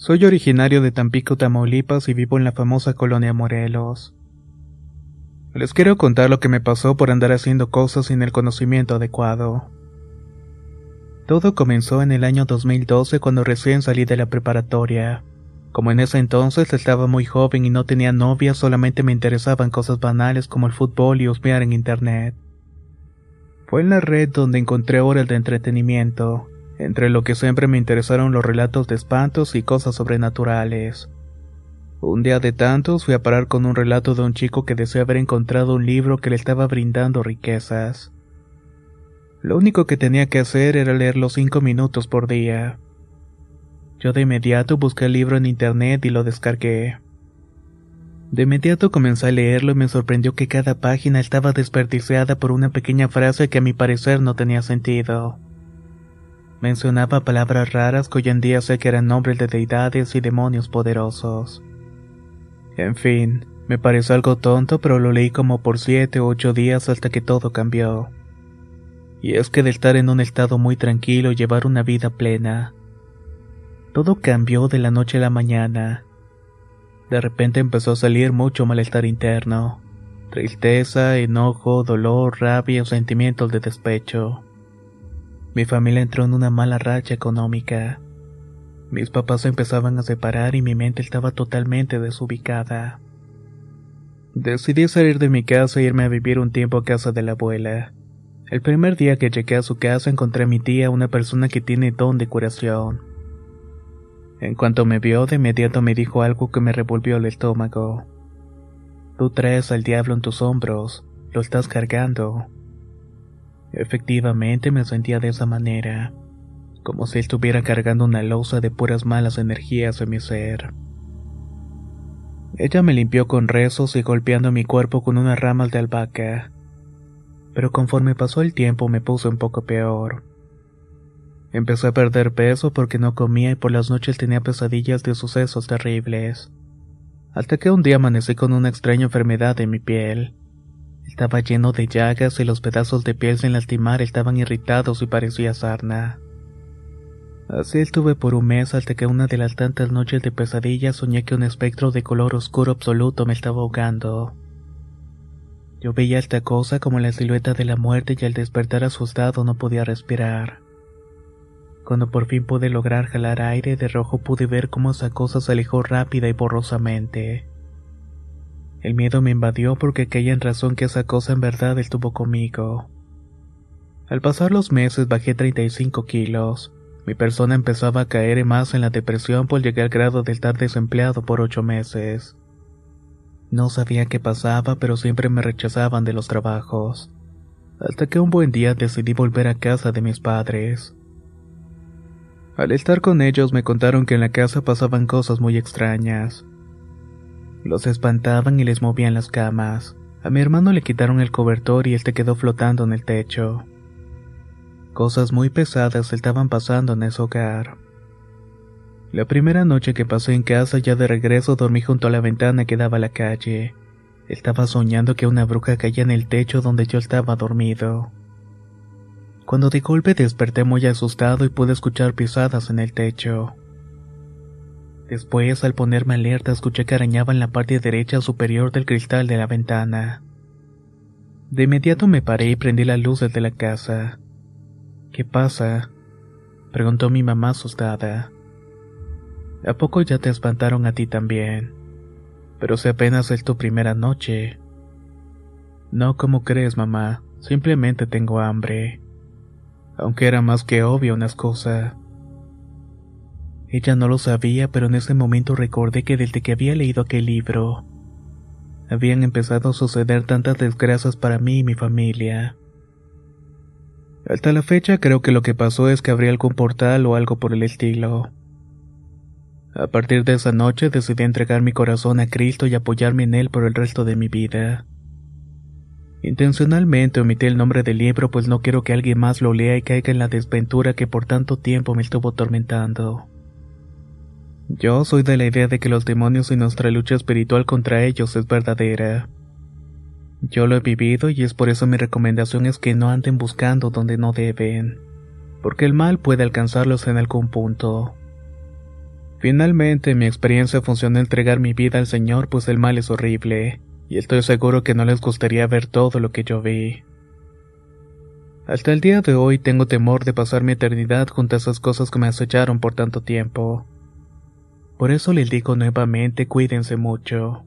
Soy originario de Tampico, Tamaulipas y vivo en la famosa colonia Morelos. Les quiero contar lo que me pasó por andar haciendo cosas sin el conocimiento adecuado. Todo comenzó en el año 2012 cuando recién salí de la preparatoria. Como en ese entonces estaba muy joven y no tenía novia, solamente me interesaban cosas banales como el fútbol y husmear en internet. Fue en la red donde encontré horas de entretenimiento, entre lo que siempre me interesaron los relatos de espantos y cosas sobrenaturales. Un día de tantos fui a parar con un relato de un chico que deseó haber encontrado un libro que le estaba brindando riquezas. Lo único que tenía que hacer era leerlo cinco minutos por día. Yo de inmediato busqué el libro en internet y lo descargué. De inmediato comencé a leerlo y me sorprendió que cada página estaba desperdiciada por una pequeña frase que a mi parecer no tenía sentido. Mencionaba palabras raras que hoy en día sé que eran nombres de deidades y demonios poderosos. En fin, me pareció algo tonto, pero lo leí como por siete u ocho días hasta que todo cambió. Y es que de estar en un estado muy tranquilo llevar una vida plena, todo cambió de la noche a la mañana. De repente empezó a salir mucho malestar interno, tristeza, enojo, dolor, rabia o sentimientos de despecho. Mi familia entró en una mala racha económica. Mis papás se empezaban a separar y mi mente estaba totalmente desubicada. Decidí salir de mi casa e irme a vivir un tiempo a casa de la abuela. El primer día que llegué a su casa encontré a mi tía, una persona que tiene don de curación. En cuanto me vio, de inmediato me dijo algo que me revolvió el estómago. Tú traes al diablo en tus hombros, lo estás cargando. Efectivamente me sentía de esa manera, como si estuviera cargando una losa de puras malas energías en mi ser. Ella me limpió con rezos y golpeando mi cuerpo con unas ramas de albahaca, pero conforme pasó el tiempo me puse un poco peor. Empecé a perder peso porque no comía y por las noches tenía pesadillas de sucesos terribles. Hasta que un día amanecí con una extraña enfermedad en mi piel. Estaba lleno de llagas y los pedazos de piel sin lastimar estaban irritados y parecía sarna. Así estuve por un mes hasta que una de las tantas noches de pesadilla soñé que un espectro de color oscuro absoluto me estaba ahogando. Yo veía esta cosa como la silueta de la muerte y al despertar asustado no podía respirar. Cuando por fin pude lograr jalar aire de rojo pude ver cómo esa cosa se alejó rápida y borrosamente. El miedo me invadió porque caía en razón que esa cosa en verdad estuvo conmigo. Al pasar los meses bajé 35 kilos. Mi persona empezaba a caer más en la depresión por llegar al grado de estar desempleado por ocho meses. No sabía qué pasaba, pero siempre me rechazaban de los trabajos. Hasta que un buen día decidí volver a casa de mis padres. Al estar con ellos me contaron que en la casa pasaban cosas muy extrañas. Los espantaban y les movían las camas. A mi hermano le quitaron el cobertor y este quedó flotando en el techo. Cosas muy pesadas estaban pasando en ese hogar. La primera noche que pasé en casa ya de regreso dormí junto a la ventana que daba a la calle. Estaba soñando que una bruja caía en el techo donde yo estaba dormido. Cuando de golpe desperté muy asustado y pude escuchar pisadas en el techo. Después, al ponerme alerta, escuché que arañaba en la parte derecha superior del cristal de la ventana. De inmediato me paré y prendí las luces de la casa. ¿Qué pasa? preguntó mi mamá asustada. ¿A poco ya te espantaron a ti también? Pero si apenas es tu primera noche. No como crees, mamá, simplemente tengo hambre. Aunque era más que obvio una cosa. Ella no lo sabía, pero en ese momento recordé que desde que había leído aquel libro, habían empezado a suceder tantas desgracias para mí y mi familia. Hasta la fecha creo que lo que pasó es que abrí algún portal o algo por el estilo. A partir de esa noche decidí entregar mi corazón a Cristo y apoyarme en Él por el resto de mi vida. Intencionalmente omití el nombre del libro pues no quiero que alguien más lo lea y caiga en la desventura que por tanto tiempo me estuvo atormentando. Yo soy de la idea de que los demonios y nuestra lucha espiritual contra ellos es verdadera. Yo lo he vivido y es por eso mi recomendación es que no anden buscando donde no deben, porque el mal puede alcanzarlos en algún punto. Finalmente, mi experiencia funcionó entregar mi vida al Señor, pues el mal es horrible, y estoy seguro que no les gustaría ver todo lo que yo vi. Hasta el día de hoy tengo temor de pasar mi eternidad junto a esas cosas que me acecharon por tanto tiempo. Por eso les digo nuevamente, cuídense mucho.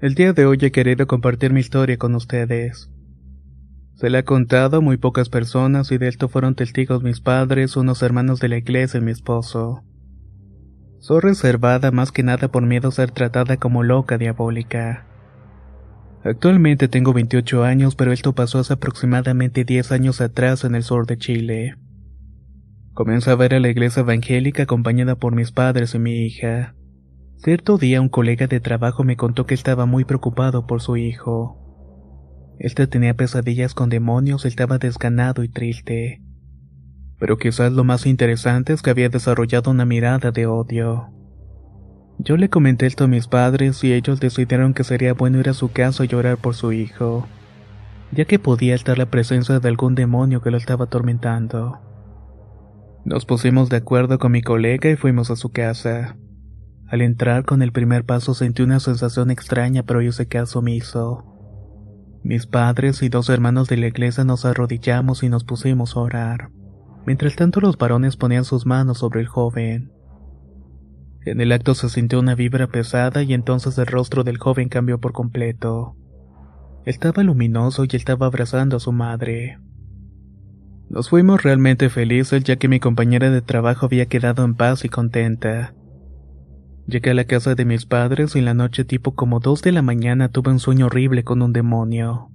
El día de hoy he querido compartir mi historia con ustedes. Se la he contado a muy pocas personas y de esto fueron testigos mis padres, unos hermanos de la iglesia y mi esposo. Soy reservada más que nada por miedo a ser tratada como loca diabólica. Actualmente tengo 28 años, pero esto pasó hace aproximadamente 10 años atrás en el sur de Chile. Comencé a ver a la iglesia evangélica acompañada por mis padres y mi hija. Cierto día un colega de trabajo me contó que estaba muy preocupado por su hijo. Este tenía pesadillas con demonios, estaba desganado y triste pero quizás lo más interesante es que había desarrollado una mirada de odio. Yo le comenté esto a mis padres y ellos decidieron que sería bueno ir a su casa y llorar por su hijo, ya que podía estar la presencia de algún demonio que lo estaba atormentando. Nos pusimos de acuerdo con mi colega y fuimos a su casa. Al entrar con el primer paso sentí una sensación extraña pero hice caso omiso. Mis padres y dos hermanos de la iglesia nos arrodillamos y nos pusimos a orar. Mientras tanto los varones ponían sus manos sobre el joven. En el acto se sintió una vibra pesada y entonces el rostro del joven cambió por completo. Estaba luminoso y estaba abrazando a su madre. Nos fuimos realmente felices ya que mi compañera de trabajo había quedado en paz y contenta. Llegué a la casa de mis padres y en la noche tipo como dos de la mañana tuve un sueño horrible con un demonio.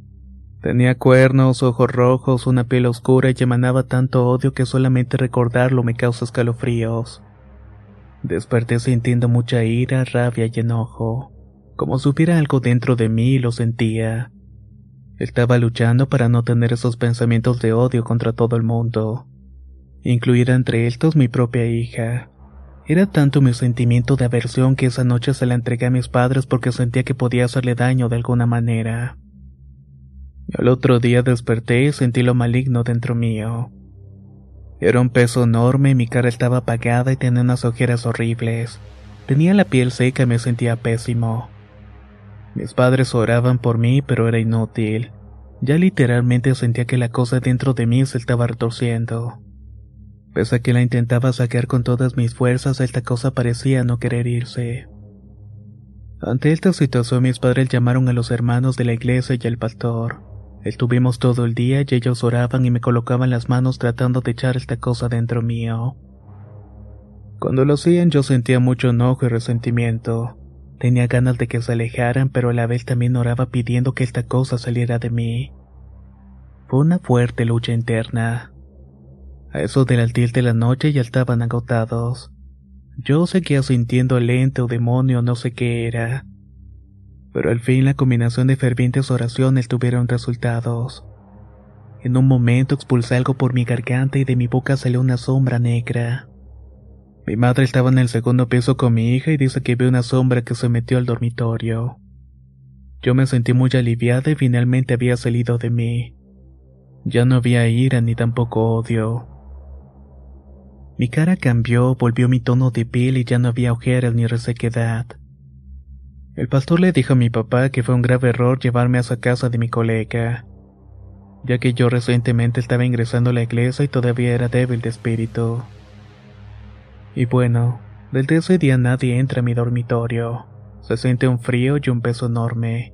Tenía cuernos, ojos rojos, una piel oscura y emanaba tanto odio que solamente recordarlo me causa escalofríos. Desperté sintiendo mucha ira, rabia y enojo, como si hubiera algo dentro de mí y lo sentía. Estaba luchando para no tener esos pensamientos de odio contra todo el mundo, incluida entre estos mi propia hija. Era tanto mi sentimiento de aversión que esa noche se la entregué a mis padres porque sentía que podía hacerle daño de alguna manera. Al otro día desperté y sentí lo maligno dentro mío. Era un peso enorme, mi cara estaba apagada y tenía unas ojeras horribles. Tenía la piel seca y me sentía pésimo. Mis padres oraban por mí, pero era inútil. Ya literalmente sentía que la cosa dentro de mí se estaba retorciendo. Pese a que la intentaba sacar con todas mis fuerzas, esta cosa parecía no querer irse. Ante esta situación mis padres llamaron a los hermanos de la iglesia y al pastor. Estuvimos todo el día y ellos oraban y me colocaban las manos tratando de echar esta cosa dentro mío. Cuando lo hacían yo sentía mucho enojo y resentimiento. Tenía ganas de que se alejaran, pero a la vez también oraba pidiendo que esta cosa saliera de mí. Fue una fuerte lucha interna. A eso del altil de la noche ya estaban agotados. Yo seguía sintiendo el ente o demonio, no sé qué era pero al fin la combinación de fervientes oraciones tuvieron resultados. En un momento expulsé algo por mi garganta y de mi boca salió una sombra negra. Mi madre estaba en el segundo piso con mi hija y dice que vio una sombra que se metió al dormitorio. Yo me sentí muy aliviada y finalmente había salido de mí. Ya no había ira ni tampoco odio. Mi cara cambió, volvió mi tono de piel y ya no había ojeras ni resequedad. El pastor le dijo a mi papá que fue un grave error llevarme a esa casa de mi colega, ya que yo recientemente estaba ingresando a la iglesia y todavía era débil de espíritu. Y bueno, desde ese día nadie entra a mi dormitorio. Se siente un frío y un peso enorme.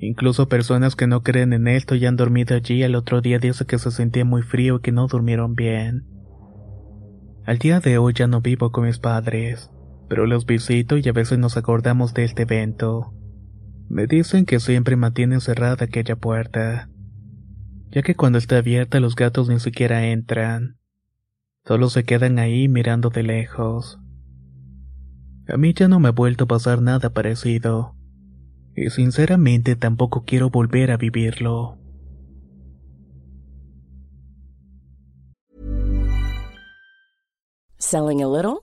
Incluso personas que no creen en esto y han dormido allí al otro día dicen que se sentía muy frío y que no durmieron bien. Al día de hoy ya no vivo con mis padres, pero los visito y a veces nos acordamos de este evento. Me dicen que siempre mantienen cerrada aquella puerta, ya que cuando está abierta los gatos ni siquiera entran. Solo se quedan ahí mirando de lejos. A mí ya no me ha vuelto a pasar nada parecido. Y sinceramente tampoco quiero volver a vivirlo. Selling a little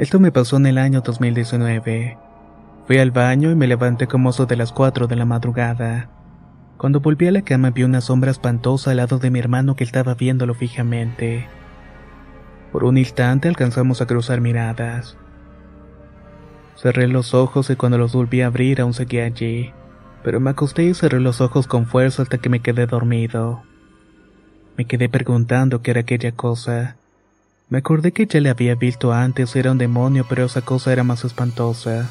Esto me pasó en el año 2019. Fui al baño y me levanté como eso de las 4 de la madrugada. Cuando volví a la cama vi una sombra espantosa al lado de mi hermano que estaba viéndolo fijamente. Por un instante alcanzamos a cruzar miradas. Cerré los ojos y cuando los volví a abrir aún seguía allí, pero me acosté y cerré los ojos con fuerza hasta que me quedé dormido. Me quedé preguntando qué era aquella cosa. Me acordé que ya le había visto antes, era un demonio, pero esa cosa era más espantosa.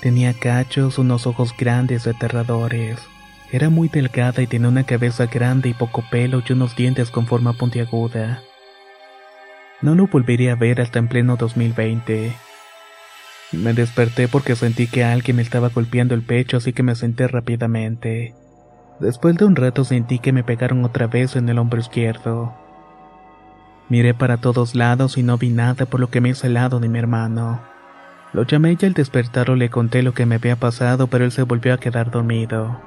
Tenía cachos, unos ojos grandes aterradores. Era muy delgada y tenía una cabeza grande y poco pelo y unos dientes con forma puntiaguda. No lo volvería a ver hasta en pleno 2020. Me desperté porque sentí que alguien me estaba golpeando el pecho así que me senté rápidamente. Después de un rato sentí que me pegaron otra vez en el hombro izquierdo. Miré para todos lados y no vi nada por lo que me hice al lado de mi hermano. Lo llamé y al despertarlo le conté lo que me había pasado, pero él se volvió a quedar dormido.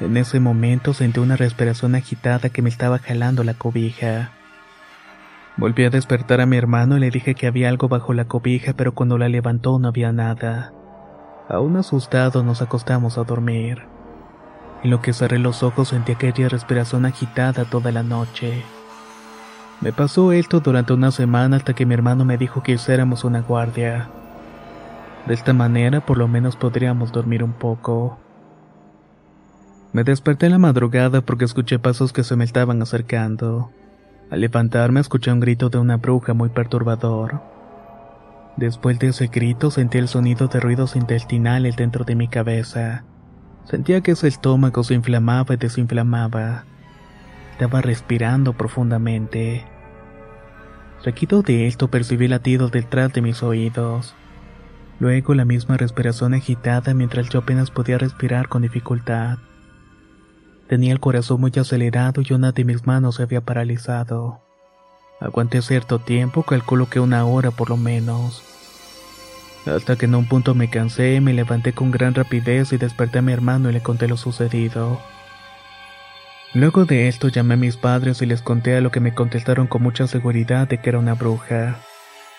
En ese momento sentí una respiración agitada que me estaba jalando la cobija. Volví a despertar a mi hermano y le dije que había algo bajo la cobija, pero cuando la levantó no había nada. Aún asustado nos acostamos a dormir. En lo que cerré los ojos sentí aquella respiración agitada toda la noche. Me pasó esto durante una semana hasta que mi hermano me dijo que hiciéramos una guardia. De esta manera por lo menos podríamos dormir un poco. Me desperté en la madrugada porque escuché pasos que se me estaban acercando. Al levantarme escuché un grito de una bruja muy perturbador. Después de ese grito sentí el sonido de ruidos intestinales dentro de mi cabeza. Sentía que ese estómago se inflamaba y desinflamaba. Estaba respirando profundamente. Seguido de esto percibí latidos detrás de mis oídos. Luego la misma respiración agitada mientras yo apenas podía respirar con dificultad. Tenía el corazón muy acelerado y una de mis manos se había paralizado. Aguanté cierto tiempo, calculo que una hora por lo menos. Hasta que en un punto me cansé, me levanté con gran rapidez y desperté a mi hermano y le conté lo sucedido. Luego de esto llamé a mis padres y les conté a lo que me contestaron con mucha seguridad de que era una bruja.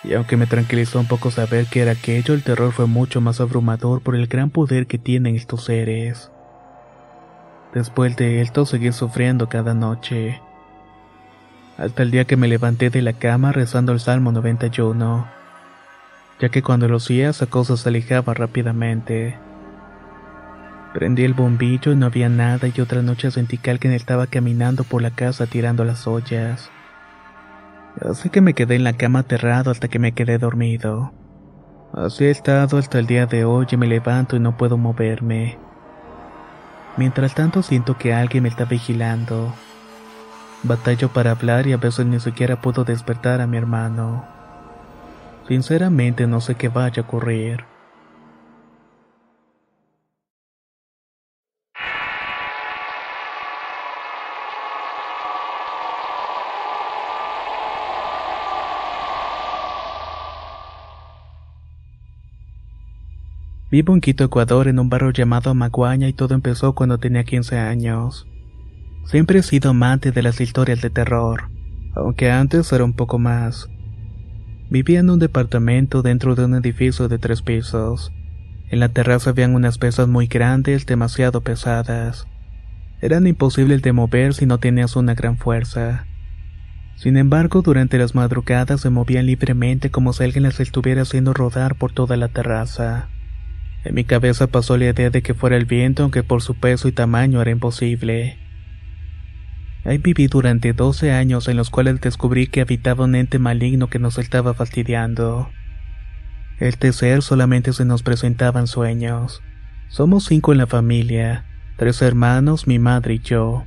Y aunque me tranquilizó un poco saber que era aquello, el terror fue mucho más abrumador por el gran poder que tienen estos seres. Después de esto seguí sufriendo cada noche. Hasta el día que me levanté de la cama rezando el Salmo 91 ya que cuando lo hacía esa cosa se alejaba rápidamente. Prendí el bombillo y no había nada y otra noche sentí que alguien estaba caminando por la casa tirando las ollas. Así que me quedé en la cama aterrado hasta que me quedé dormido. Así he estado hasta el día de hoy y me levanto y no puedo moverme. Mientras tanto siento que alguien me está vigilando. Batallo para hablar y a veces ni siquiera puedo despertar a mi hermano. Sinceramente no sé qué vaya a ocurrir. Vivo en Quito, Ecuador, en un barrio llamado Maguaña y todo empezó cuando tenía 15 años. Siempre he sido amante de las historias de terror, aunque antes era un poco más. Vivía en un departamento dentro de un edificio de tres pisos. En la terraza habían unas pesas muy grandes, demasiado pesadas. Eran imposibles de mover si no tenías una gran fuerza. Sin embargo, durante las madrugadas se movían libremente como si alguien las estuviera haciendo rodar por toda la terraza. En mi cabeza pasó la idea de que fuera el viento, aunque por su peso y tamaño era imposible. Ahí viví durante 12 años en los cuales descubrí que habitaba un ente maligno que nos estaba fastidiando. Este ser solamente se nos presentaba en sueños. Somos cinco en la familia, tres hermanos, mi madre y yo.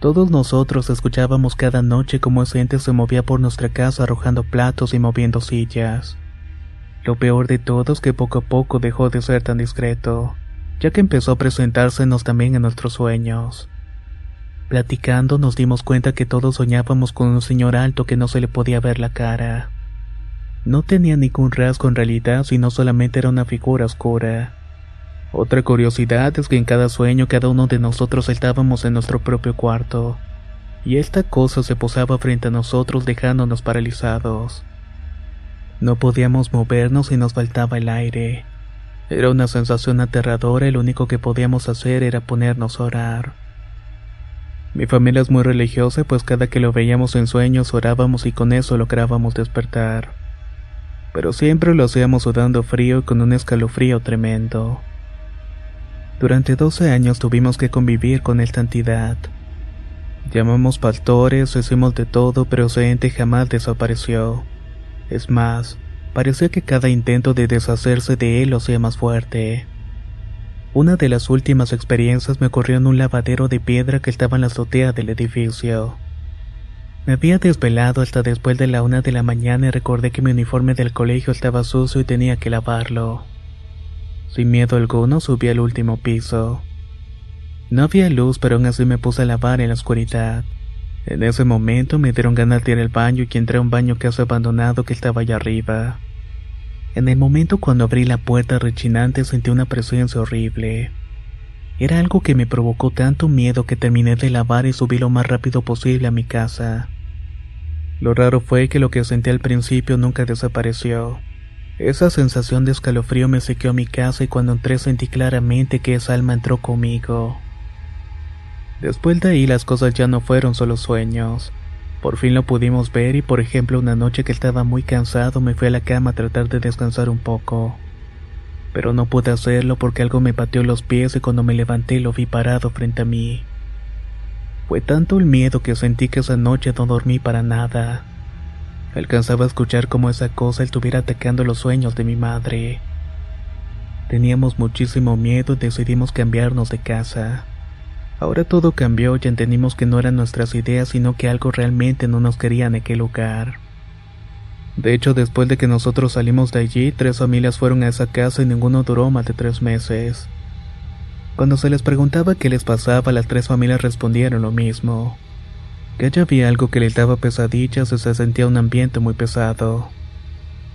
Todos nosotros escuchábamos cada noche cómo ese ente se movía por nuestra casa arrojando platos y moviendo sillas. Lo peor de todo es que poco a poco dejó de ser tan discreto, ya que empezó a presentársenos también en nuestros sueños. Platicando nos dimos cuenta que todos soñábamos con un señor alto que no se le podía ver la cara. No tenía ningún rasgo en realidad, sino solamente era una figura oscura. Otra curiosidad es que en cada sueño cada uno de nosotros estábamos en nuestro propio cuarto, y esta cosa se posaba frente a nosotros dejándonos paralizados. No podíamos movernos y nos faltaba el aire. Era una sensación aterradora y lo único que podíamos hacer era ponernos a orar. Mi familia es muy religiosa, pues cada que lo veíamos en sueños orábamos y con eso lográbamos despertar. Pero siempre lo hacíamos sudando frío y con un escalofrío tremendo. Durante 12 años tuvimos que convivir con esta entidad. Llamamos pastores, hicimos de todo, pero ese ente jamás desapareció. Es más, parecía que cada intento de deshacerse de él lo hacía más fuerte. Una de las últimas experiencias me ocurrió en un lavadero de piedra que estaba en la azotea del edificio. Me había desvelado hasta después de la una de la mañana y recordé que mi uniforme del colegio estaba sucio y tenía que lavarlo. Sin miedo alguno subí al último piso. No había luz, pero aún así me puse a lavar en la oscuridad. En ese momento me dieron ganas de ir al baño y entré a un baño casi abandonado que estaba allá arriba. En el momento cuando abrí la puerta rechinante sentí una presencia horrible. Era algo que me provocó tanto miedo que terminé de lavar y subí lo más rápido posible a mi casa. Lo raro fue que lo que sentí al principio nunca desapareció. Esa sensación de escalofrío me sequeó a mi casa y cuando entré sentí claramente que esa alma entró conmigo. Después de ahí las cosas ya no fueron solo sueños. Por fin lo pudimos ver y por ejemplo una noche que estaba muy cansado me fui a la cama a tratar de descansar un poco. Pero no pude hacerlo porque algo me pateó los pies y cuando me levanté lo vi parado frente a mí. Fue tanto el miedo que sentí que esa noche no dormí para nada. Alcanzaba a escuchar cómo esa cosa estuviera atacando los sueños de mi madre. Teníamos muchísimo miedo y decidimos cambiarnos de casa. Ahora todo cambió y entendimos que no eran nuestras ideas, sino que algo realmente no nos quería en aquel lugar. De hecho, después de que nosotros salimos de allí, tres familias fueron a esa casa y ninguno duró más de tres meses. Cuando se les preguntaba qué les pasaba, las tres familias respondieron lo mismo. Que allá había algo que les daba pesadillas y se sentía un ambiente muy pesado.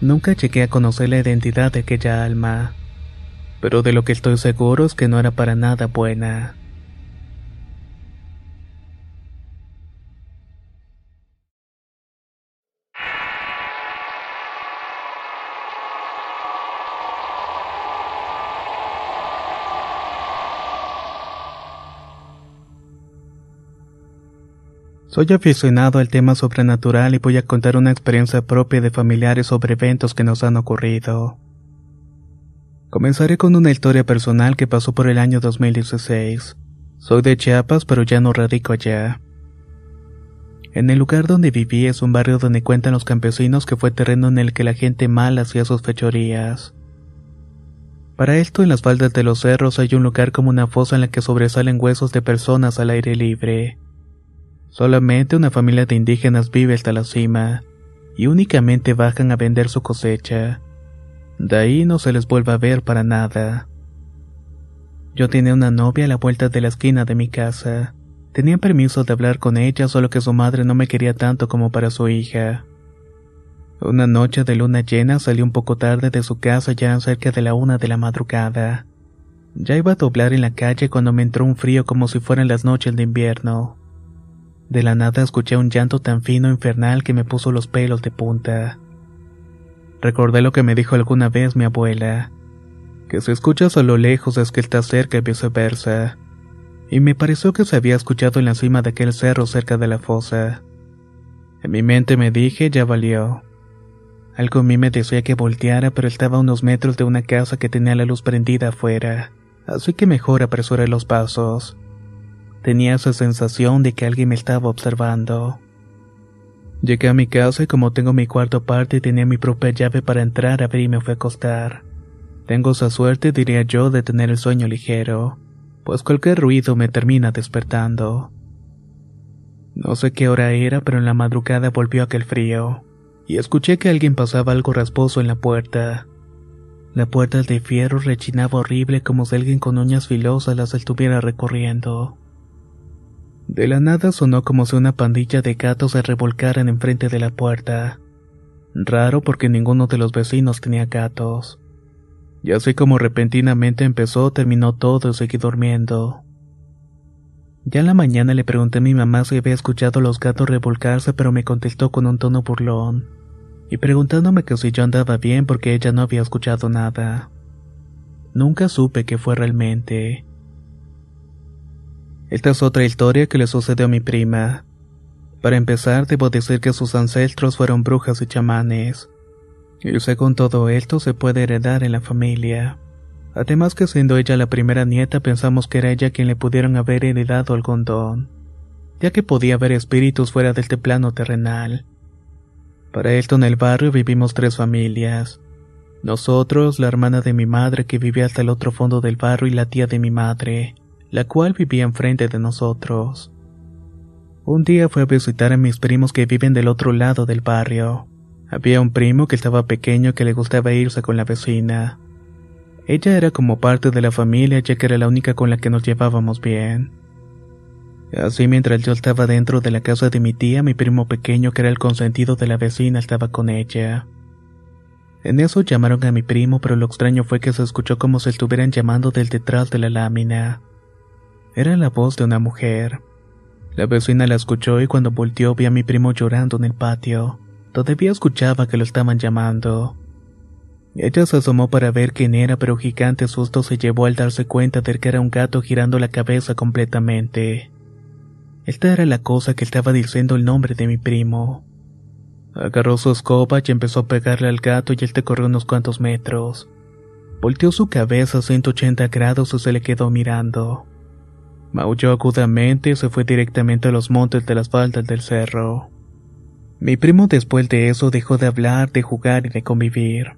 Nunca llegué a conocer la identidad de aquella alma, pero de lo que estoy seguro es que no era para nada buena. Soy aficionado al tema sobrenatural y voy a contar una experiencia propia de familiares sobre eventos que nos han ocurrido. Comenzaré con una historia personal que pasó por el año 2016. Soy de Chiapas, pero ya no radico allá. En el lugar donde viví es un barrio donde cuentan los campesinos que fue terreno en el que la gente mal hacía sus fechorías. Para esto, en las faldas de los cerros hay un lugar como una fosa en la que sobresalen huesos de personas al aire libre. Solamente una familia de indígenas vive hasta la cima, y únicamente bajan a vender su cosecha. De ahí no se les vuelve a ver para nada. Yo tenía una novia a la vuelta de la esquina de mi casa. Tenía permiso de hablar con ella, solo que su madre no me quería tanto como para su hija. Una noche de luna llena salí un poco tarde de su casa ya cerca de la una de la madrugada. Ya iba a doblar en la calle cuando me entró un frío como si fueran las noches de invierno. De la nada escuché un llanto tan fino e infernal que me puso los pelos de punta. Recordé lo que me dijo alguna vez mi abuela, que si escuchas a lo lejos es que está cerca y viceversa, y me pareció que se había escuchado en la cima de aquel cerro cerca de la fosa. En mi mente me dije, ya valió. Algo en mí me decía que volteara, pero estaba a unos metros de una casa que tenía la luz prendida afuera, así que mejor apresuré los pasos. Tenía esa sensación de que alguien me estaba observando. Llegué a mi casa y como tengo mi cuarto aparte tenía mi propia llave para entrar, a ver y me fui a acostar. Tengo esa suerte, diría yo, de tener el sueño ligero, pues cualquier ruido me termina despertando. No sé qué hora era, pero en la madrugada volvió aquel frío, y escuché que alguien pasaba algo rasposo en la puerta. La puerta de fierro rechinaba horrible como si alguien con uñas filosas las estuviera recorriendo. De la nada sonó como si una pandilla de gatos se revolcaran enfrente de la puerta. Raro porque ninguno de los vecinos tenía gatos. Y así como repentinamente empezó, terminó todo y seguí durmiendo. Ya en la mañana le pregunté a mi mamá si había escuchado a los gatos revolcarse, pero me contestó con un tono burlón, y preguntándome que si yo andaba bien porque ella no había escuchado nada. Nunca supe qué fue realmente. Esta es otra historia que le sucedió a mi prima. Para empezar, debo decir que sus ancestros fueron brujas y chamanes. Y según todo esto se puede heredar en la familia. Además que siendo ella la primera nieta pensamos que era ella quien le pudieron haber heredado algún don, ya que podía haber espíritus fuera de este plano terrenal. Para esto en el barrio vivimos tres familias. Nosotros, la hermana de mi madre que vivía hasta el otro fondo del barrio y la tía de mi madre, la cual vivía enfrente de nosotros. Un día fue a visitar a mis primos que viven del otro lado del barrio. Había un primo que estaba pequeño que le gustaba irse con la vecina. Ella era como parte de la familia ya que era la única con la que nos llevábamos bien. Así mientras yo estaba dentro de la casa de mi tía, mi primo pequeño que era el consentido de la vecina estaba con ella. En eso llamaron a mi primo, pero lo extraño fue que se escuchó como si estuvieran llamando del detrás de la lámina. Era la voz de una mujer. La vecina la escuchó y cuando volteó vi a mi primo llorando en el patio. Todavía escuchaba que lo estaban llamando. Ella se asomó para ver quién era, pero gigante susto se llevó al darse cuenta de que era un gato girando la cabeza completamente. Esta era la cosa que estaba diciendo el nombre de mi primo. Agarró su escoba y empezó a pegarle al gato y él te corrió unos cuantos metros. Volteó su cabeza a 180 grados y se le quedó mirando. Maulló agudamente y se fue directamente a los montes de las faldas del cerro. Mi primo después de eso dejó de hablar, de jugar y de convivir.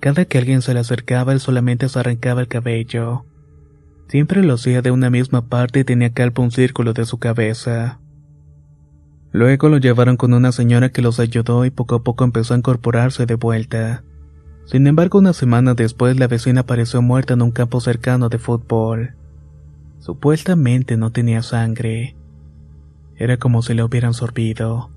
Cada que alguien se le acercaba, él solamente se arrancaba el cabello. Siempre lo hacía de una misma parte y tenía calpa un círculo de su cabeza. Luego lo llevaron con una señora que los ayudó y poco a poco empezó a incorporarse de vuelta. Sin embargo, una semana después la vecina apareció muerta en un campo cercano de fútbol. Supuestamente no tenía sangre. Era como si la hubieran sorbido.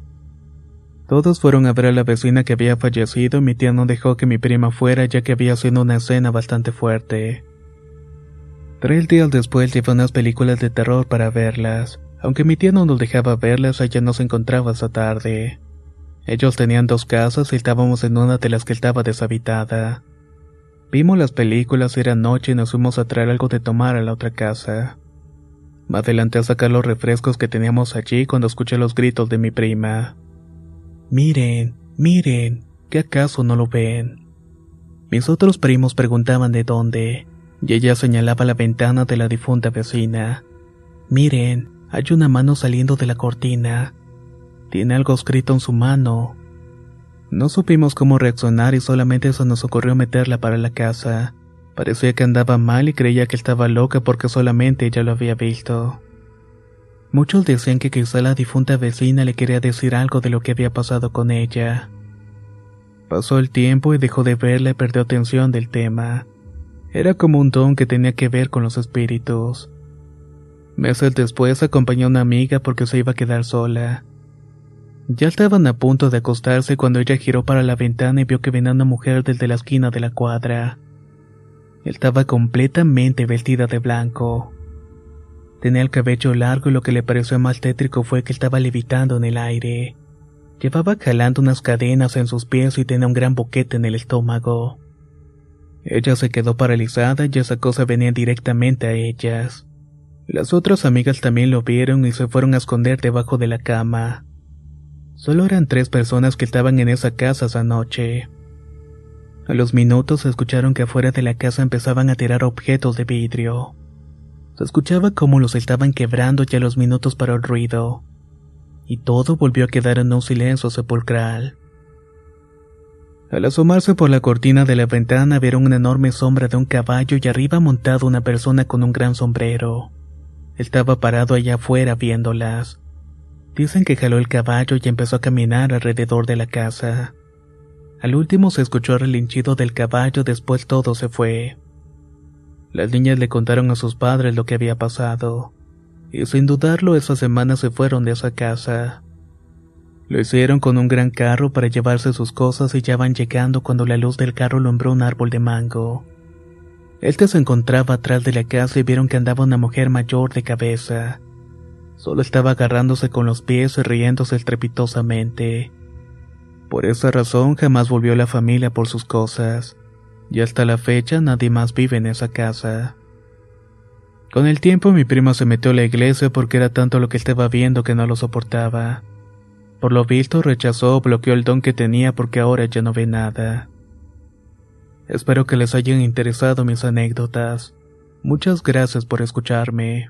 Todos fueron a ver a la vecina que había fallecido y mi tía no dejó que mi prima fuera ya que había sido una escena bastante fuerte. Tres días después llevé unas películas de terror para verlas. Aunque mi tía no nos dejaba verlas, ella no se encontraba esa tarde. Ellos tenían dos casas y estábamos en una de las que estaba deshabitada. Vimos las películas, era noche y nos fuimos a traer algo de tomar a la otra casa. Me adelanté a sacar los refrescos que teníamos allí cuando escuché los gritos de mi prima. Miren, miren, ¿qué acaso no lo ven? Mis otros primos preguntaban de dónde, y ella señalaba la ventana de la difunta vecina. Miren, hay una mano saliendo de la cortina. Tiene algo escrito en su mano. No supimos cómo reaccionar y solamente se nos ocurrió meterla para la casa. Parecía que andaba mal y creía que estaba loca porque solamente ella lo había visto. Muchos decían que quizá la difunta vecina le quería decir algo de lo que había pasado con ella. Pasó el tiempo y dejó de verla y perdió atención del tema. Era como un don que tenía que ver con los espíritus. Meses después acompañó a una amiga porque se iba a quedar sola. Ya estaban a punto de acostarse cuando ella giró para la ventana y vio que venía una mujer desde la esquina de la cuadra. Estaba completamente vestida de blanco. Tenía el cabello largo y lo que le pareció más tétrico fue que estaba levitando en el aire. Llevaba jalando unas cadenas en sus pies y tenía un gran boquete en el estómago. Ella se quedó paralizada y esa cosa venía directamente a ellas. Las otras amigas también lo vieron y se fueron a esconder debajo de la cama. Solo eran tres personas que estaban en esa casa esa noche. A los minutos se escucharon que afuera de la casa empezaban a tirar objetos de vidrio. Se escuchaba cómo los estaban quebrando y a los minutos paró el ruido. Y todo volvió a quedar en un silencio sepulcral. Al asomarse por la cortina de la ventana vieron una enorme sombra de un caballo y arriba montado una persona con un gran sombrero. Estaba parado allá afuera viéndolas. Dicen que jaló el caballo y empezó a caminar alrededor de la casa. Al último se escuchó el relinchido del caballo, después todo se fue. Las niñas le contaron a sus padres lo que había pasado, y sin dudarlo esa semana se fueron de esa casa. Lo hicieron con un gran carro para llevarse sus cosas y ya van llegando cuando la luz del carro alumbró un árbol de mango. Este se encontraba atrás de la casa y vieron que andaba una mujer mayor de cabeza. Solo estaba agarrándose con los pies y riéndose estrepitosamente. Por esa razón jamás volvió la familia por sus cosas y hasta la fecha nadie más vive en esa casa. Con el tiempo mi prima se metió a la iglesia porque era tanto lo que estaba viendo que no lo soportaba. Por lo visto rechazó o bloqueó el don que tenía porque ahora ya no ve nada. Espero que les hayan interesado mis anécdotas. Muchas gracias por escucharme.